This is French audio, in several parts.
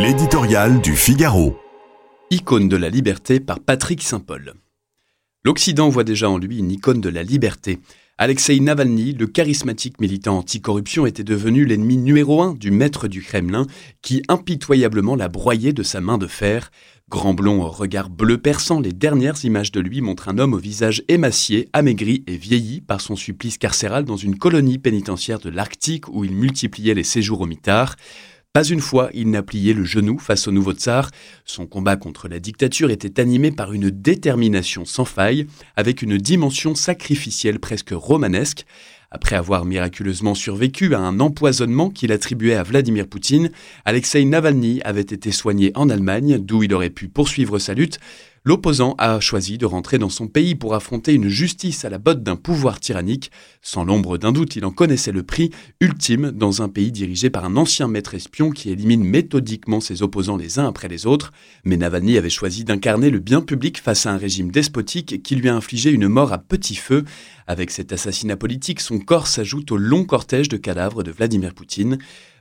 L'éditorial du Figaro. Icône de la liberté par Patrick Saint-Paul. L'Occident voit déjà en lui une icône de la liberté. Alexei Navalny, le charismatique militant anticorruption, était devenu l'ennemi numéro un du maître du Kremlin, qui impitoyablement l'a broyé de sa main de fer. Grand blond au regard bleu perçant, les dernières images de lui montrent un homme au visage émacié, amaigri et vieilli par son supplice carcéral dans une colonie pénitentiaire de l'Arctique où il multipliait les séjours au mitard. Pas une fois il n'a plié le genou face au nouveau tsar. Son combat contre la dictature était animé par une détermination sans faille, avec une dimension sacrificielle presque romanesque. Après avoir miraculeusement survécu à un empoisonnement qu'il attribuait à Vladimir Poutine, Alexei Navalny avait été soigné en Allemagne, d'où il aurait pu poursuivre sa lutte. L'opposant a choisi de rentrer dans son pays pour affronter une justice à la botte d'un pouvoir tyrannique. Sans l'ombre d'un doute, il en connaissait le prix, ultime dans un pays dirigé par un ancien maître espion qui élimine méthodiquement ses opposants les uns après les autres. Mais Navalny avait choisi d'incarner le bien public face à un régime despotique qui lui a infligé une mort à petit feu. Avec cet assassinat politique, son corps s'ajoute au long cortège de cadavres de Vladimir Poutine.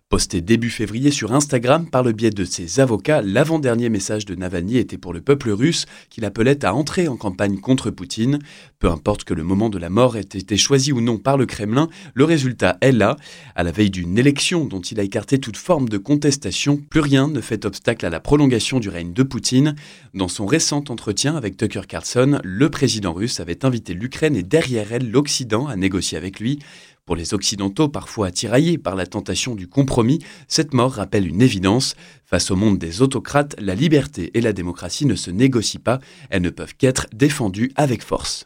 Posté début février sur Instagram par le biais de ses avocats, l'avant-dernier message de Navalny était pour le peuple russe qu'il appelait à entrer en campagne contre Poutine. Peu importe que le moment de la mort ait été choisi ou non par le Kremlin, le résultat est là. À la veille d'une élection dont il a écarté toute forme de contestation, plus rien ne fait obstacle à la prolongation du règne de Poutine. Dans son récent entretien avec Tucker Carlson, le président russe avait invité l'Ukraine et derrière elle l'Occident à négocier avec lui. Pour les Occidentaux, parfois attiraillés par la tentation du compromis, cette mort rappelle une évidence. Face au monde des autocrates, la liberté et la démocratie ne se négocient pas, elles ne peuvent qu'être défendues avec force.